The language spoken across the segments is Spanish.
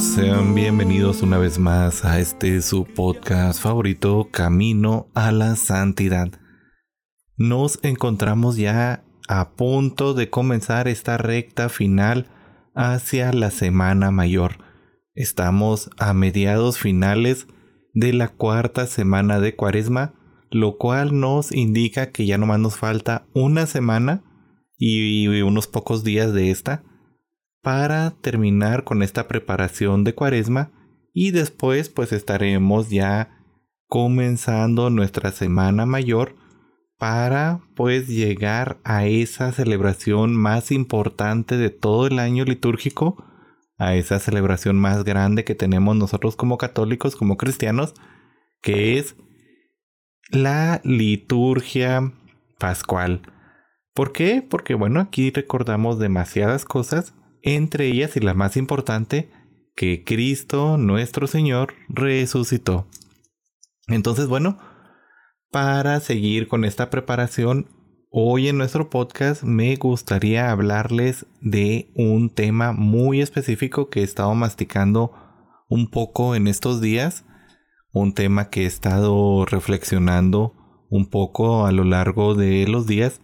Sean bienvenidos una vez más a este su podcast favorito, Camino a la Santidad. Nos encontramos ya a punto de comenzar esta recta final hacia la Semana Mayor. Estamos a mediados finales de la cuarta semana de Cuaresma, lo cual nos indica que ya nomás nos falta una semana y unos pocos días de esta para terminar con esta preparación de Cuaresma y después pues estaremos ya comenzando nuestra Semana Mayor para pues llegar a esa celebración más importante de todo el año litúrgico, a esa celebración más grande que tenemos nosotros como católicos, como cristianos, que es la liturgia pascual. ¿Por qué? Porque bueno, aquí recordamos demasiadas cosas, entre ellas y la más importante, que Cristo nuestro Señor resucitó. Entonces, bueno, para seguir con esta preparación, hoy en nuestro podcast me gustaría hablarles de un tema muy específico que he estado masticando un poco en estos días, un tema que he estado reflexionando un poco a lo largo de los días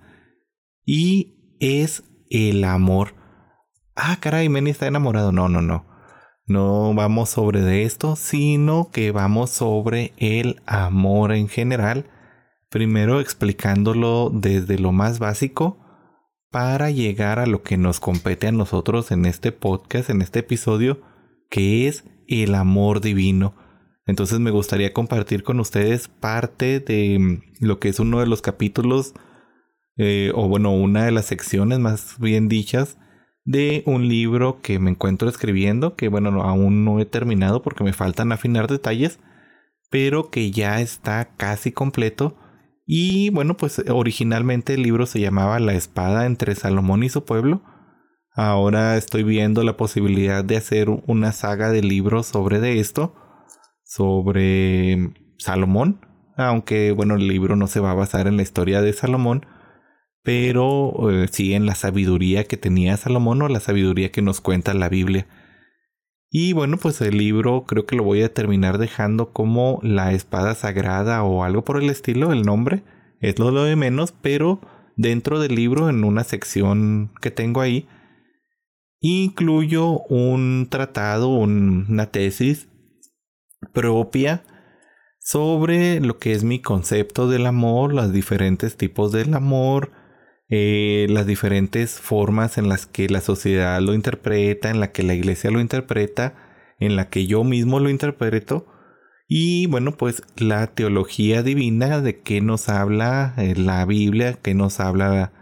y es el amor. Ah, caray, Manny está enamorado. No, no, no. No vamos sobre de esto, sino que vamos sobre el amor en general primero explicándolo desde lo más básico para llegar a lo que nos compete a nosotros en este podcast, en este episodio, que es el amor divino. Entonces me gustaría compartir con ustedes parte de mm, lo que es uno de los capítulos, eh, o bueno, una de las secciones más bien dichas de un libro que me encuentro escribiendo, que bueno, aún no he terminado porque me faltan afinar detalles, pero que ya está casi completo y bueno, pues originalmente el libro se llamaba La espada entre Salomón y su pueblo. Ahora estoy viendo la posibilidad de hacer una saga de libros sobre de esto, sobre Salomón, aunque bueno, el libro no se va a basar en la historia de Salomón, pero eh, sí en la sabiduría que tenía Salomón o la sabiduría que nos cuenta la Biblia. Y bueno, pues el libro creo que lo voy a terminar dejando como la espada sagrada o algo por el estilo, el nombre. Es lo de menos, pero dentro del libro, en una sección que tengo ahí, incluyo un tratado, una tesis propia sobre lo que es mi concepto del amor, los diferentes tipos del amor, eh, las diferentes formas en las que la sociedad lo interpreta, en la que la iglesia lo interpreta, en la que yo mismo lo interpreto. Y bueno, pues la teología divina de qué nos habla eh, la Biblia, qué nos habla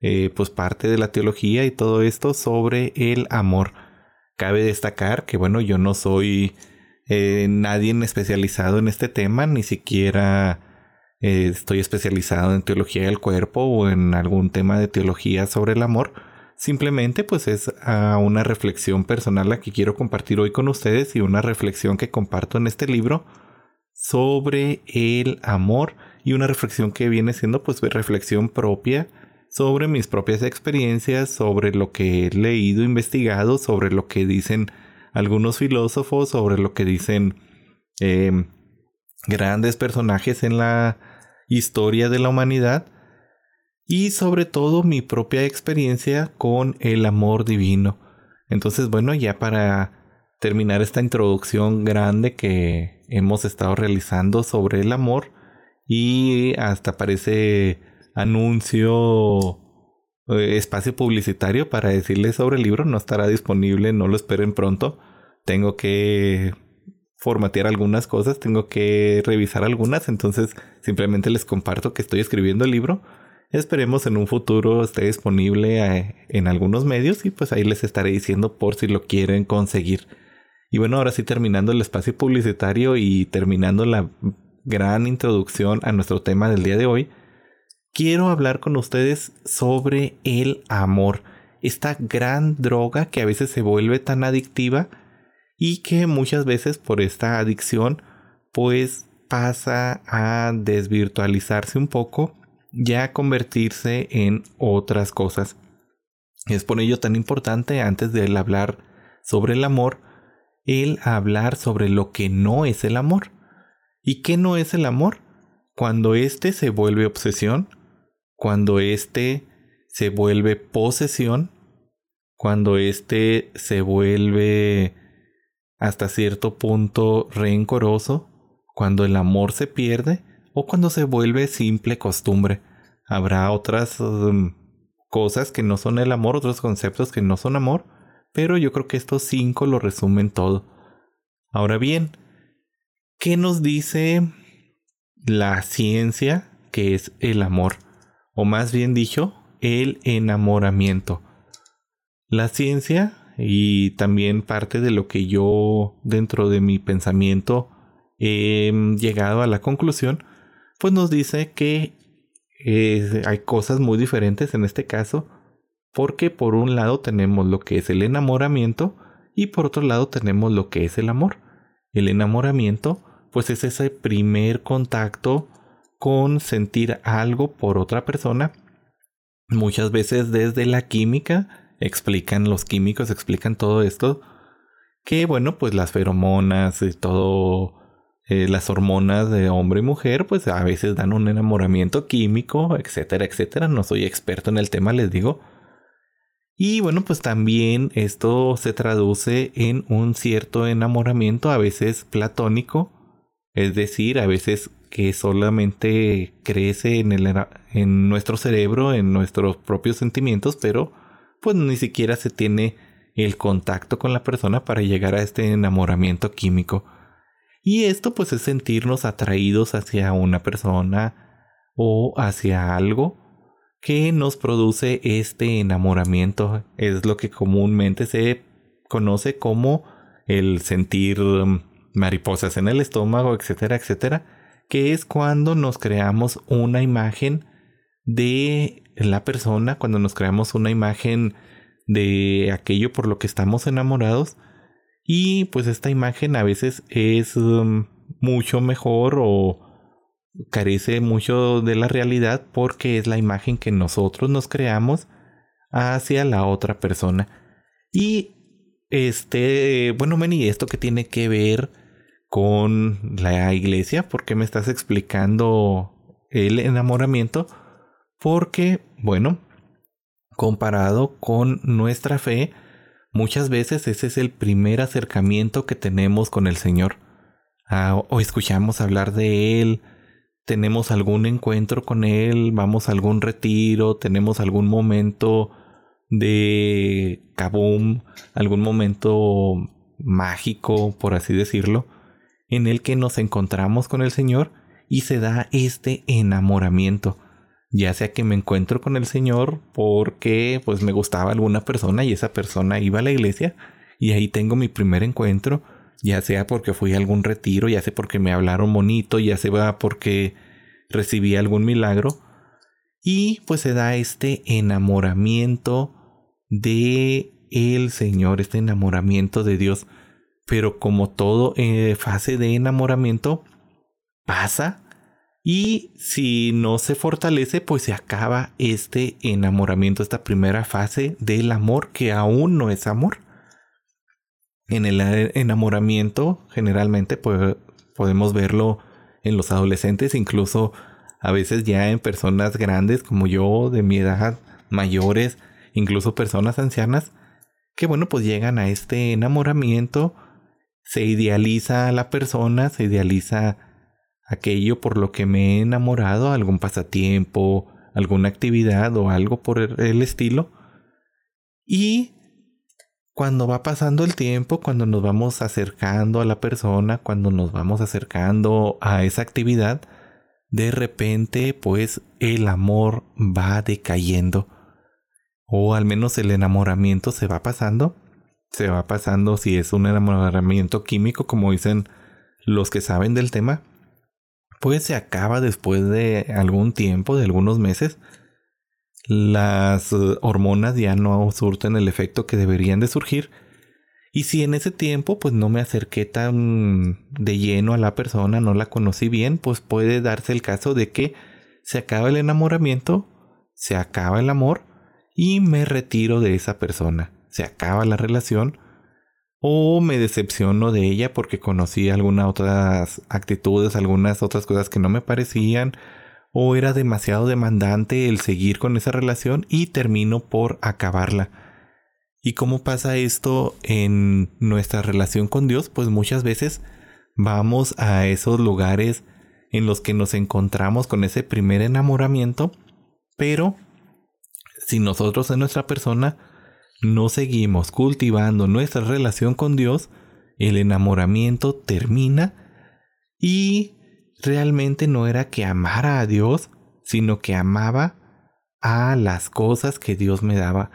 eh, pues parte de la teología y todo esto sobre el amor. Cabe destacar que bueno, yo no soy nadie especializado en este tema, ni siquiera eh, estoy especializado en teología del cuerpo o en algún tema de teología sobre el amor. Simplemente pues es ah, una reflexión personal la que quiero compartir hoy con ustedes y una reflexión que comparto en este libro sobre el amor y una reflexión que viene siendo pues reflexión propia sobre mis propias experiencias, sobre lo que he leído, investigado, sobre lo que dicen algunos filósofos, sobre lo que dicen em, grandes personajes en la historia de la humanidad y sobre todo mi propia experiencia con el amor divino. Entonces, bueno, ya para terminar esta introducción grande que hemos estado realizando sobre el amor y hasta parece anuncio eh, espacio publicitario para decirles sobre el libro no estará disponible, no lo esperen pronto. Tengo que formatear algunas cosas, tengo que revisar algunas, entonces simplemente les comparto que estoy escribiendo el libro. Esperemos en un futuro esté disponible eh, en algunos medios y pues ahí les estaré diciendo por si lo quieren conseguir. Y bueno, ahora sí terminando el espacio publicitario y terminando la gran introducción a nuestro tema del día de hoy, quiero hablar con ustedes sobre el amor, esta gran droga que a veces se vuelve tan adictiva y que muchas veces por esta adicción pues pasa a desvirtualizarse un poco y a convertirse en otras cosas. Es por ello tan importante antes de hablar sobre el amor, el hablar sobre lo que no es el amor. ¿Y qué no es el amor? Cuando éste se vuelve obsesión, cuando éste se vuelve posesión, cuando éste se vuelve hasta cierto punto rencoroso, cuando el amor se pierde o cuando se vuelve simple costumbre. Habrá otras um, cosas que no son el amor, otros conceptos que no son amor, pero yo creo que estos cinco lo resumen todo. Ahora bien, ¿qué nos dice la ciencia que es el amor? O más bien dicho, el enamoramiento. La ciencia y también parte de lo que yo dentro de mi pensamiento he llegado a la conclusión, pues nos dice que hay cosas muy diferentes en este caso, porque por un lado tenemos lo que es el enamoramiento y por otro lado tenemos lo que es el amor. El enamoramiento, pues es ese primer contacto con sentir algo por otra persona Muchas veces desde la química explican, los químicos explican todo esto, que bueno, pues las feromonas y todo, eh, las hormonas de hombre y mujer, pues a veces dan un enamoramiento químico, etcétera, etcétera. No soy experto en el tema, les digo. Y bueno, pues también esto se traduce en un cierto enamoramiento, a veces platónico, es decir, a veces que solamente crece en, el, en nuestro cerebro, en nuestros propios sentimientos, pero pues ni siquiera se tiene el contacto con la persona para llegar a este enamoramiento químico. Y esto pues es sentirnos atraídos hacia una persona o hacia algo que nos produce este enamoramiento. Es lo que comúnmente se conoce como el sentir mm, mariposas en el estómago, etcétera, etcétera que es cuando nos creamos una imagen de la persona, cuando nos creamos una imagen de aquello por lo que estamos enamorados y pues esta imagen a veces es um, mucho mejor o carece mucho de la realidad porque es la imagen que nosotros nos creamos hacia la otra persona. Y este, bueno, Meni, esto que tiene que ver con la iglesia? ¿Por qué me estás explicando el enamoramiento? Porque, bueno, comparado con nuestra fe, muchas veces ese es el primer acercamiento que tenemos con el Señor. Ah, o escuchamos hablar de Él, tenemos algún encuentro con Él, vamos a algún retiro, tenemos algún momento de kaboom, algún momento mágico, por así decirlo en el que nos encontramos con el Señor y se da este enamoramiento. Ya sea que me encuentro con el Señor porque pues me gustaba alguna persona y esa persona iba a la iglesia y ahí tengo mi primer encuentro, ya sea porque fui a algún retiro, ya sea porque me hablaron bonito, ya sea porque recibí algún milagro. Y pues se da este enamoramiento de el Señor, este enamoramiento de Dios. Pero como todo eh, fase de enamoramiento pasa y si no se fortalece pues se acaba este enamoramiento, esta primera fase del amor que aún no es amor. En el enamoramiento generalmente podemos verlo en los adolescentes, incluso a veces ya en personas grandes como yo, de mi edad, mayores, incluso personas ancianas, que bueno, pues llegan a este enamoramiento se idealiza a la persona, se idealiza aquello por lo que me he enamorado, algún pasatiempo, alguna actividad o algo por el estilo. Y cuando va pasando el tiempo, cuando nos vamos acercando a la persona, cuando nos vamos acercando a esa actividad, de repente pues el amor va decayendo. O al menos el enamoramiento se va pasando se va pasando si es un enamoramiento químico, como dicen los que saben del tema, pues se acaba después de algún tiempo, de algunos meses. Las hormonas ya no surten el efecto que deberían de surgir Y si en ese tiempo pues no me acerqué tan de lleno a la persona, no la conocí bien, pues puede darse el caso de que se acaba el enamoramiento, se acaba el amor y me retiro de esa persona. Se acaba la relación o me decepciono de ella porque conocí algunas otras actitudes, algunas otras cosas que no me parecían o era demasiado demandante el seguir con esa relación y termino por acabarla. ¿Y cómo pasa esto en nuestra relación con Dios? Pues muchas veces vamos a esos lugares en los que nos encontramos con ese primer enamoramiento, pero si nosotros en nuestra persona no seguimos cultivando nuestra relación con Dios, el enamoramiento termina y realmente no era que amara a Dios, sino que amaba a las cosas que Dios me daba.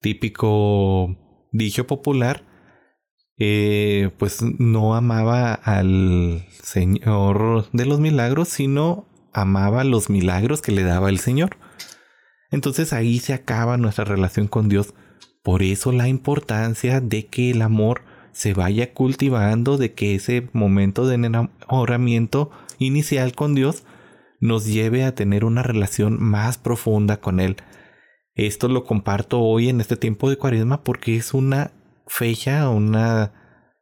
Típico dicho popular, eh, pues no amaba al Señor de los milagros, sino amaba los milagros que le daba el Señor. Entonces ahí se acaba nuestra relación con Dios. Por eso la importancia de que el amor se vaya cultivando, de que ese momento de enamoramiento inicial con Dios nos lleve a tener una relación más profunda con Él. Esto lo comparto hoy en este tiempo de cuaresma porque es una fecha, una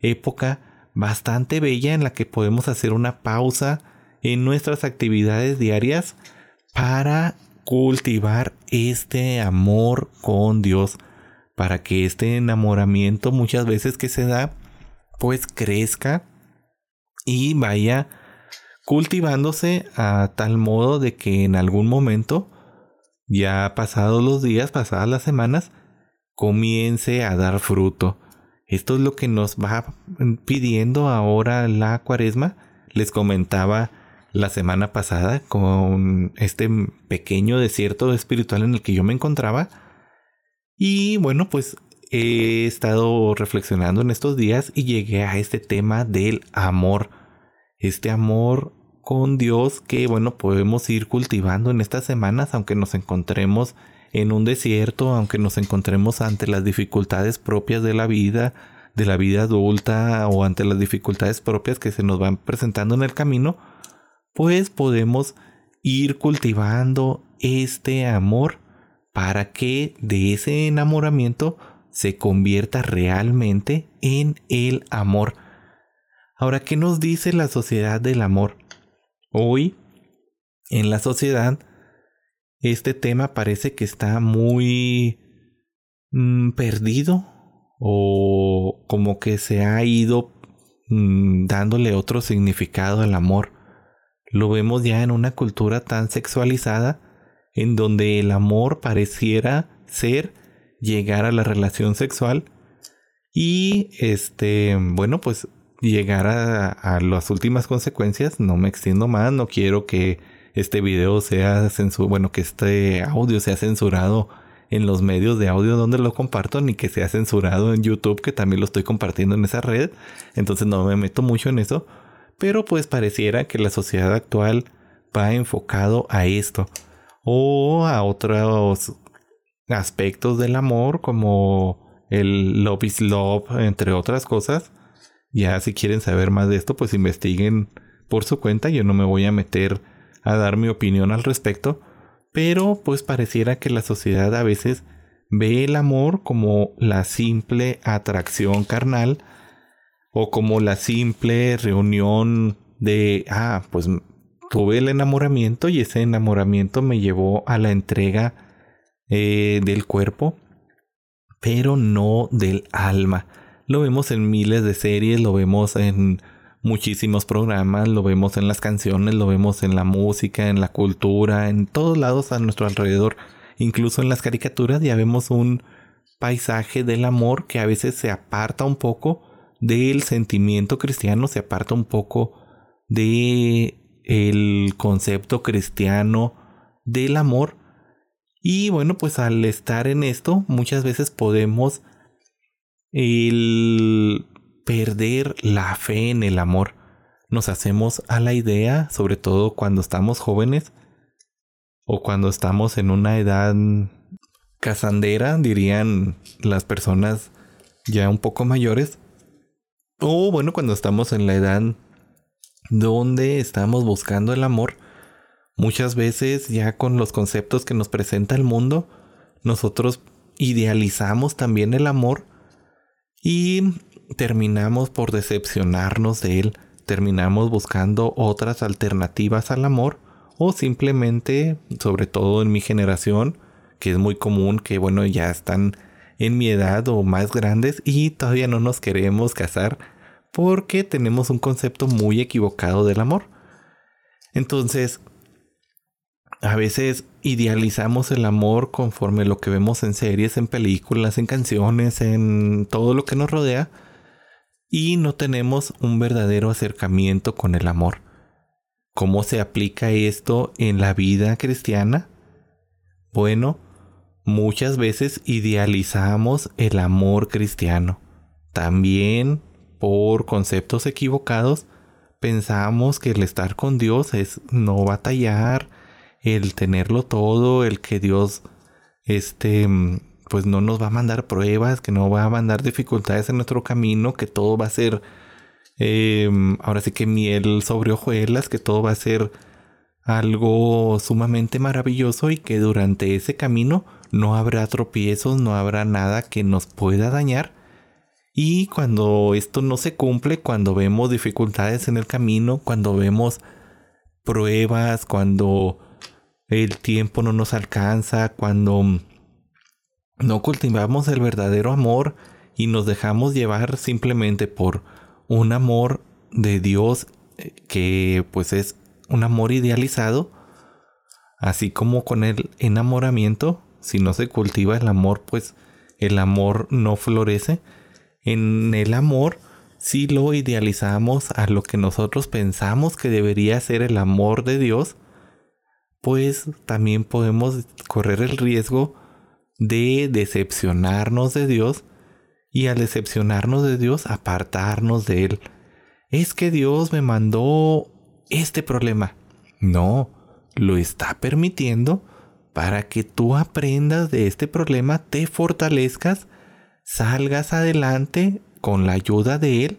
época bastante bella en la que podemos hacer una pausa en nuestras actividades diarias para cultivar este amor con Dios para que este enamoramiento muchas veces que se da pues crezca y vaya cultivándose a tal modo de que en algún momento, ya pasados los días, pasadas las semanas, comience a dar fruto. Esto es lo que nos va pidiendo ahora la cuaresma. Les comentaba la semana pasada con este pequeño desierto espiritual en el que yo me encontraba y bueno, pues he estado reflexionando en estos días y llegué a este tema del amor. Este amor con Dios que bueno podemos ir cultivando en estas semanas aunque nos encontremos en un desierto, aunque nos encontremos ante las dificultades propias de la vida, de la vida adulta o ante las dificultades propias que se nos van presentando en el camino, pues podemos ir cultivando este amor para que de ese enamoramiento se convierta realmente en el amor. Ahora, ¿qué nos dice la sociedad del amor? Hoy, en la sociedad, este tema parece que está muy mm, perdido o como que se ha ido mm, dándole otro significado al amor. Lo vemos ya en una cultura tan sexualizada en donde el amor pareciera ser llegar a la relación sexual y este, bueno, pues llegar a, las últimas consecuencias. No me extiendo más, no quiero que este video sea censurado, bueno, que este audio sea censurado en los medios de audio donde lo comparto, ni que sea censurado en YouTube, que también lo estoy compartiendo en esa red. Entonces no me meto mucho en eso. Pero pues pareciera que la sociedad actual va enfocado a esto o a otros aspectos del amor como el love is love, entre otras cosas. Ya si quieren saber más de esto, pues investiguen por su cuenta. Yo no me voy a meter a dar mi opinión al respecto. Pero pues pareciera que la sociedad a veces ve el amor como la simple atracción carnal o como la simple reunión de, ah, pues tuve el enamoramiento y ese enamoramiento me llevó a la entrega eh, del cuerpo, pero no del alma. Lo vemos en miles de series, lo vemos en muchísimos programas, lo vemos en las canciones, lo vemos en la música, en la cultura, en todos lados a nuestro alrededor. Incluso en las caricaturas ya vemos un paisaje del amor que a veces se aparta un poco del sentimiento cristiano, se aparta un poco de el concepto cristiano del amor. Y bueno, pues al estar en esto, muchas veces podemos el perder la fe en el amor. Nos hacemos a la idea, sobre todo cuando estamos jóvenes o cuando estamos en una edad casandera, dirían las personas ya un poco mayores. O bueno, cuando estamos en la edad donde estamos buscando el amor, muchas veces ya con los conceptos que nos presenta el mundo, nosotros idealizamos también el amor y terminamos por decepcionarnos de él, terminamos buscando otras alternativas al amor o simplemente, sobre todo en mi generación, que es muy común que bueno, ya están en mi edad o más grandes y todavía no nos queremos casar porque tenemos un concepto muy equivocado del amor. Entonces, a veces idealizamos el amor conforme lo que vemos en series, en películas, en canciones, en todo lo que nos rodea y no tenemos un verdadero acercamiento con el amor. ¿Cómo se aplica esto en la vida cristiana? Bueno, muchas veces idealizamos el amor cristiano. También por conceptos equivocados pensamos que el estar con Dios es no batallar, el tenerlo todo, el que Dios este pues no nos va a mandar pruebas, que no va a mandar dificultades en nuestro camino, que todo va a ser em, ahora sí que miel sobre hojuelas, que todo va a ser algo sumamente maravilloso y que durante ese camino no habrá tropiezos, no habrá nada que nos pueda dañar. Y cuando esto no se cumple, cuando vemos dificultades en el camino, cuando vemos pruebas, cuando el tiempo no nos alcanza, cuando no cultivamos el verdadero amor y nos dejamos llevar simplemente por un amor de Dios eh, que pues es un amor idealizado, así como con el enamoramiento, si no se cultiva el amor, pues el amor no florece. En el amor, si lo idealizamos a lo que nosotros pensamos que debería ser el amor de Dios, pues también podemos correr el riesgo de decepcionarnos de Dios y al decepcionarnos de Dios apartarnos de Él. Es que Dios me mandó este problema. No, lo está permitiendo para que tú aprendas de este problema, te fortalezcas, salgas adelante con la ayuda de Él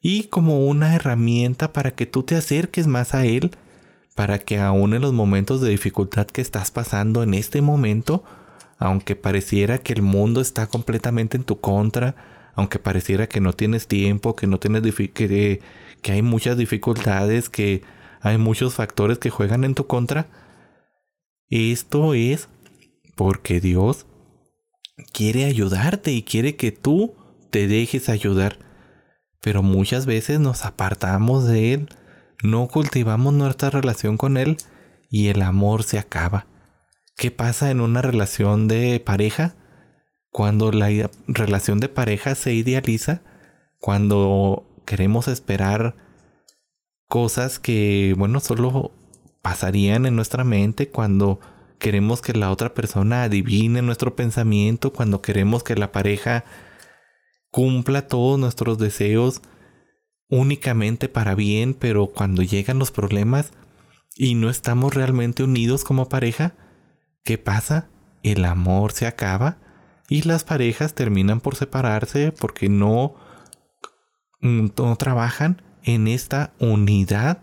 y como una herramienta para que tú te acerques más a Él, para que aún en los momentos de dificultad que estás pasando en este momento, aunque pareciera que el mundo está completamente en tu contra, aunque pareciera que no tienes tiempo, que no tienes que, que hay muchas dificultades, que hay muchos factores que juegan en tu contra, esto es porque Dios quiere ayudarte y quiere que tú te dejes ayudar. Pero muchas veces nos apartamos de Él, no cultivamos nuestra relación con Él y el amor se acaba. ¿Qué pasa en una relación de pareja? Cuando la relación de pareja se idealiza, cuando queremos esperar cosas que, bueno, solo pasarían en nuestra mente, cuando queremos que la otra persona adivine nuestro pensamiento, cuando queremos que la pareja cumpla todos nuestros deseos únicamente para bien, pero cuando llegan los problemas y no estamos realmente unidos como pareja, ¿Qué pasa? El amor se acaba y las parejas terminan por separarse porque no, no trabajan en esta unidad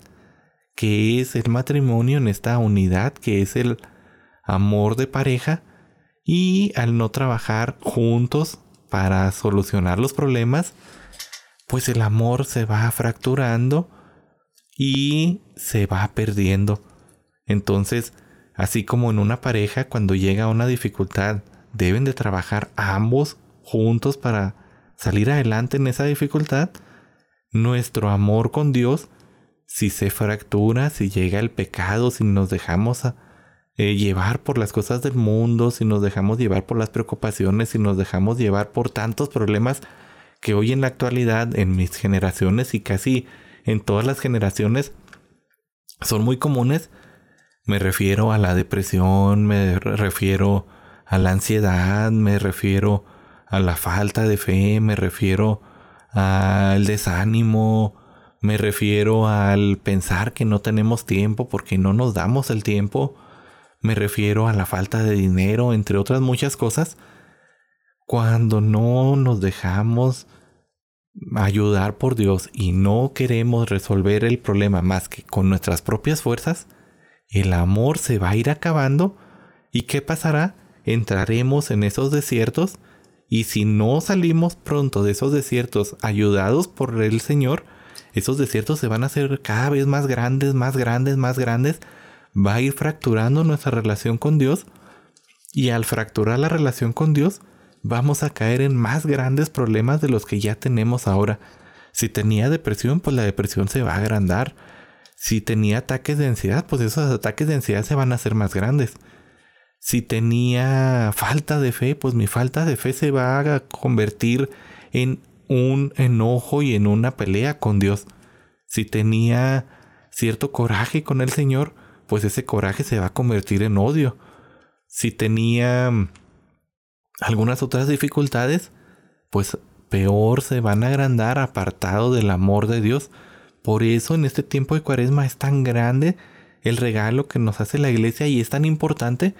que es el matrimonio, en esta unidad que es el amor de pareja y al no trabajar juntos para solucionar los problemas, pues el amor se va fracturando y se va perdiendo. Entonces, Así como en una pareja, cuando llega una dificultad, deben de trabajar ambos juntos para salir adelante en esa dificultad. Nuestro amor con Dios, si se fractura, si llega el pecado, si nos dejamos eh, llevar por las cosas del mundo, si nos dejamos llevar por las preocupaciones, si nos dejamos llevar por tantos problemas que hoy en la actualidad, en mis generaciones y casi en todas las generaciones, son muy comunes, me refiero a la depresión, me refiero a la ansiedad, me refiero a la falta de fe, me refiero al desánimo, me refiero al pensar que no tenemos tiempo porque no nos damos el tiempo, me refiero a la falta de dinero, entre otras muchas cosas. cuando no nos dejamos ayudar por Dios y no queremos resolver el problema más que con nuestras propias fuerzas, el amor se va a ir acabando y ¿qué pasará? Entraremos en esos desiertos y si no salimos pronto de esos desiertos ayudados por el Señor, esos desiertos se van a hacer cada vez más grandes, más grandes, más grandes, va a ir fracturando nuestra relación con Dios y al fracturar la relación con Dios, vamos a caer en más grandes problemas de los que ya tenemos ahora. Si tenía depresión, pues la depresión se va a agrandar. Si tenía ataques de ansiedad, pues esos ataques de ansiedad se van a hacer más grandes. Si tenía falta de fe, pues mi falta de fe se va a convertir en un enojo y en una pelea con Dios. Si tenía cierto coraje con el Señor, pues ese coraje se va a convertir en odio. Si tenía algunas otras dificultades, pues peor se van a agrandar apartado del amor de Dios. Por eso en este tiempo de cuaresma es tan grande el regalo que nos hace la iglesia y es tan importante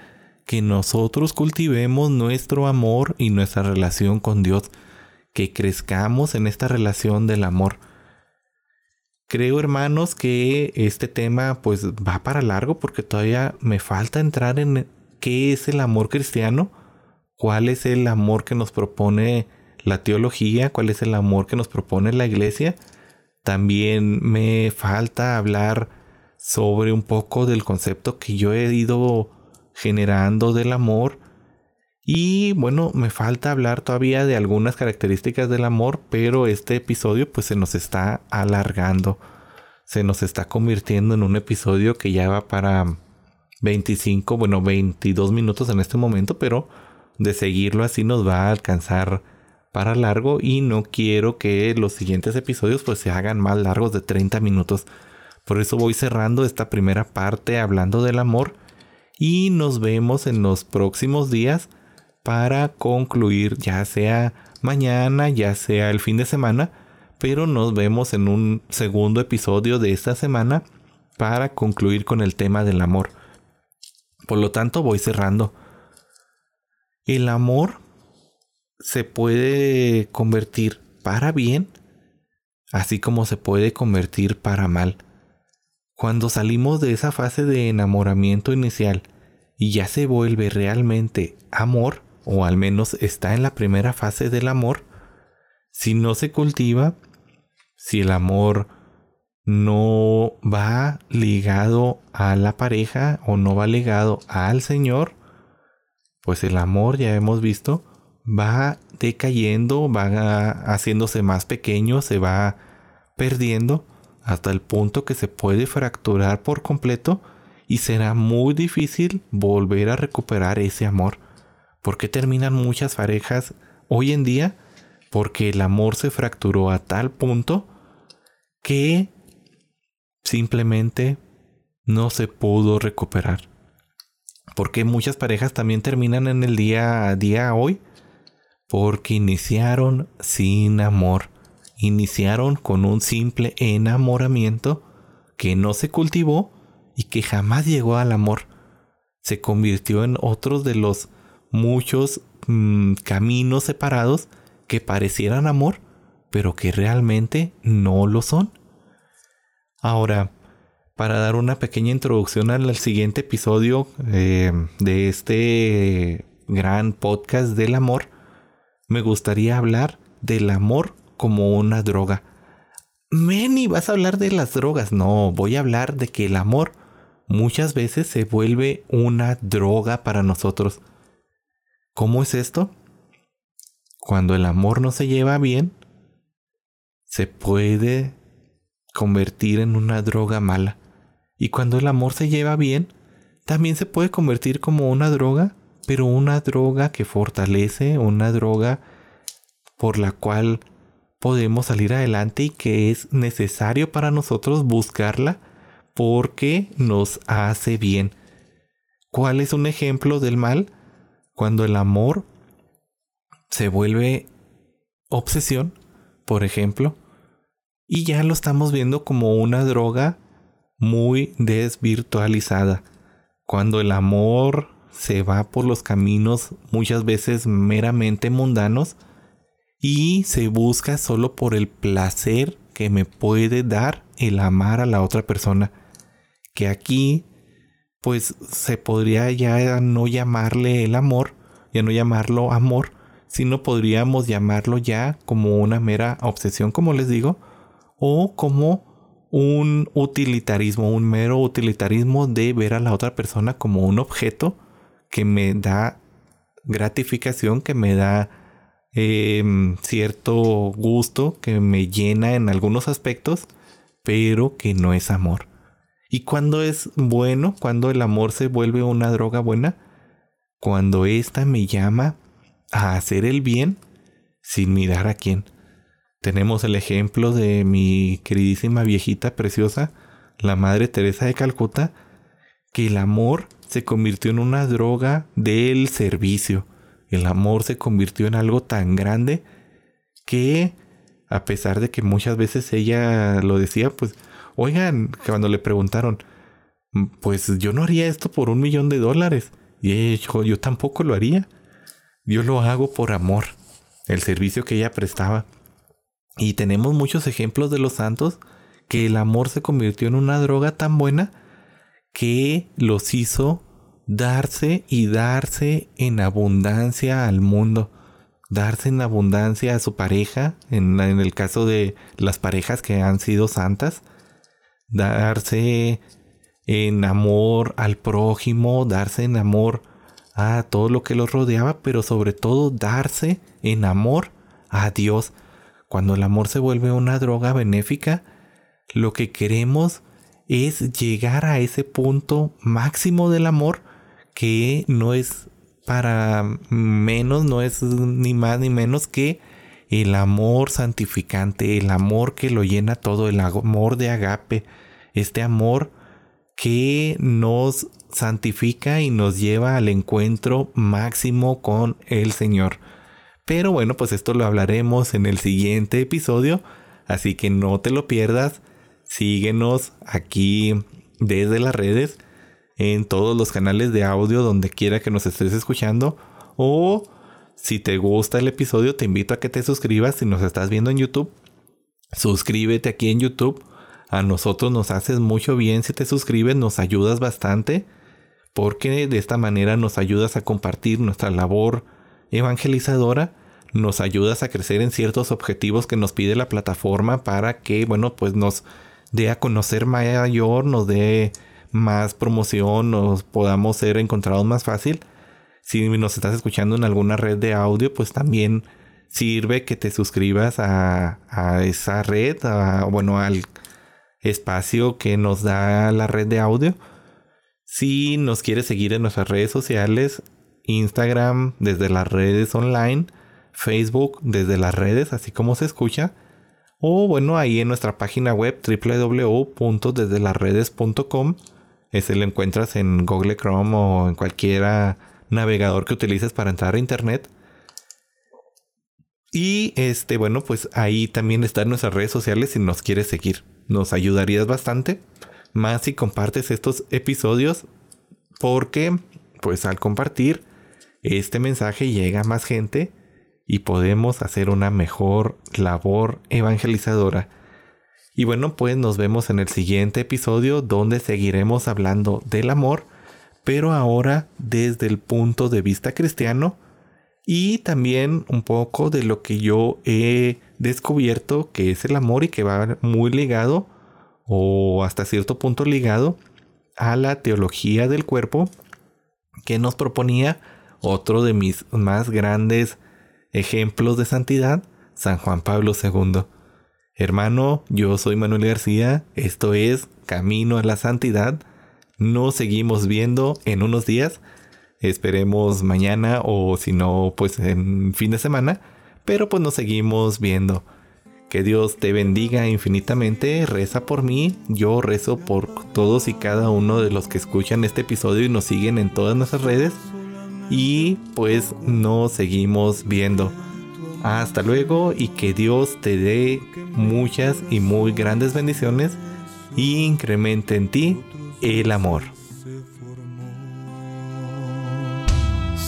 que nosotros cultivemos nuestro amor y nuestra relación con Dios, que crezcamos en esta relación del amor. Creo hermanos que este tema pues va para largo porque todavía me falta entrar en qué es el amor cristiano cuál es el amor que nos propone la teología, cuál es el amor que nos propone la iglesia. También me falta hablar sobre un poco del concepto que yo he ido generando del amor. Y bueno, me falta hablar todavía de algunas características del amor, pero este episodio pues se nos está alargando. Se nos está convirtiendo en un episodio que ya va para 25, bueno, 22 minutos en este momento, pero de seguirlo así nos va a alcanzar para largo y no quiero que los siguientes episodios pues se hagan más largos de 30 minutos. Por eso voy cerrando esta primera parte hablando del amor y nos vemos en los próximos días para concluir ya sea mañana, ya sea el fin de semana, pero nos vemos en un segundo episodio de esta semana para concluir con el tema del amor. Por lo tanto voy cerrando. El amor se puede convertir para bien, así como se puede convertir para mal. Cuando salimos de esa fase de enamoramiento inicial y ya se vuelve realmente amor, o al menos está en la primera fase del amor, si no se cultiva, si el amor no va ligado a la pareja o no va ligado al Señor, pues el amor, ya hemos visto, va decayendo, va haciéndose más pequeño, se va perdiendo hasta el punto que se puede fracturar por completo y será muy difícil volver a recuperar ese amor. ¿Por qué terminan muchas parejas hoy en día? Porque el amor se fracturó a tal punto que simplemente no se pudo recuperar. Porque muchas parejas también terminan en el día a día hoy? Porque iniciaron sin amor. Iniciaron con un simple enamoramiento que no se cultivó y que jamás llegó al amor. Se convirtió en otros de los muchos mm, caminos separados que parecieran amor, pero que realmente no lo son. Ahora, para dar una pequeña introducción al siguiente episodio eh, de este gran podcast del amor, me gustaría hablar del amor como una droga. Meni, vas a hablar de las drogas. No, voy a hablar de que el amor muchas veces se vuelve una droga para nosotros. ¿Cómo es esto? Cuando el amor no se lleva bien, se puede convertir en una droga mala. Y cuando el amor se lleva bien, también se puede convertir como una droga, pero una droga que fortalece, una droga por la cual podemos salir adelante y que es necesario para nosotros buscarla porque nos hace bien. ¿Cuál es un ejemplo del mal? Cuando el amor se vuelve obsesión, por ejemplo, y ya lo estamos viendo como una droga muy desvirtualizada. Cuando el amor se va por los caminos muchas veces meramente mundanos y se busca solo por el placer que me puede dar el amar a la otra persona. Que aquí pues se podría ya no llamarle el amor, ya no llamarlo amor, sino podríamos llamarlo ya como una mera obsesión, como les digo, o como un utilitarismo, un mero utilitarismo de ver a la otra persona como un objeto que me da gratificación, que me da em, cierto gusto, que me llena en algunos aspectos, pero que no es amor. ¿Y cuando es bueno? Cuando el amor se vuelve una droga buena? Cuando ésta me llama a hacer el bien sin mirar a quién. Tenemos el ejemplo de mi queridísima viejita preciosa, la Madre Teresa de Calcuta, que el amor se convirtió en una droga del servicio. El amor se convirtió en algo tan grande que, a pesar de que muchas veces ella lo decía, pues, oigan, cuando le preguntaron, pues yo no haría esto por un millón de dólares. Y ella dijo, yo tampoco lo haría. Yo lo hago por amor, el servicio que ella prestaba. Y tenemos muchos ejemplos de los santos que el amor se convirtió en una droga tan buena que los hizo darse y darse en abundancia al mundo, darse en abundancia a su pareja, en, en, el caso de las parejas que han sido santas, darse en amor al prójimo, darse en amor a todo lo que los rodeaba, pero sobre todo darse en amor a Dios. Cuando el amor se vuelve una droga benéfica, lo que queremos es llegar a ese punto máximo del amor que no es para menos, no es ni más ni menos que el amor santificante, el amor que lo llena todo, el amor de agape, este amor que nos santifica y nos lleva al encuentro máximo con el Señor. Pero bueno, pues esto lo hablaremos en el siguiente episodio, así que no te lo pierdas. Síguenos aquí desde las redes, en todos los canales de audio, donde quiera que nos estés escuchando. O si te gusta el episodio, te invito a que te suscribas si nos estás viendo en YouTube. Suscríbete aquí en YouTube a nosotros nos haces mucho bien si te suscribes, nos ayudas bastante, porque de esta manera nos ayudas a compartir nuestra labor evangelizadora, nos ayudas a crecer en ciertos objetivos que nos pide la plataforma para que, bueno, pues nos dé a conocer mayor, nos dé más promoción, nos podamos ser encontrados más fácil. Si nos estás escuchando en alguna red de audio, pues también sirve que te suscribas a, esa red, bueno, al espacio que nos da la red de audio. Si nos quieres seguir en nuestras redes sociales, Instagram desde las redes online, Facebook desde las redes, así como se escucha. O bueno, ahí en nuestra página web www.desdelasredes.com. Ese lo encuentras en Google Chrome o en cualquier navegador que utilices para entrar a internet. Y este, bueno, pues ahí también están nuestras redes sociales si nos quieres seguir nos ayudarías bastante. Más si compartes estos episodios porque pues al compartir este mensaje llega a más gente y podemos hacer una mejor labor evangelizadora. Y bueno, pues nos vemos en el siguiente episodio donde seguiremos hablando del amor, pero ahora desde el punto de vista cristiano y también un poco de lo que yo he descubierto que es el amor y que va muy ligado o hasta cierto punto ligado a la teología del cuerpo que nos proponía otro de mis más grandes ejemplos de santidad, San Juan Pablo II. Hermano, yo soy Manuel García, esto es Camino a la Santidad. Nos seguimos viendo en unos días. Esperemos mañana o si no, pues en fin de semana pero pues nos seguimos viendo. Que Dios te bendiga infinitamente, reza por mí, yo rezo por todos y cada uno de los que escuchan este episodio y nos siguen en todas nuestras redes. Y pues nos seguimos viendo. Hasta luego y que Dios te dé muchas y muy grandes bendiciones y incremente en ti el amor.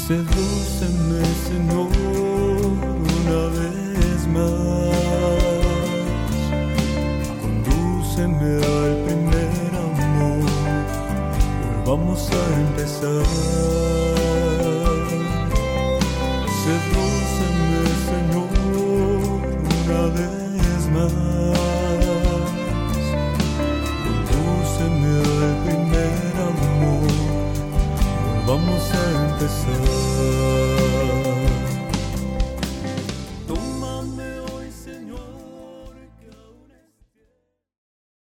Sedúceme, Señor, Volvamos a empezar. Sedúceme, Señor, una vez más. Condúceme al primer amor. Volvamos a empezar.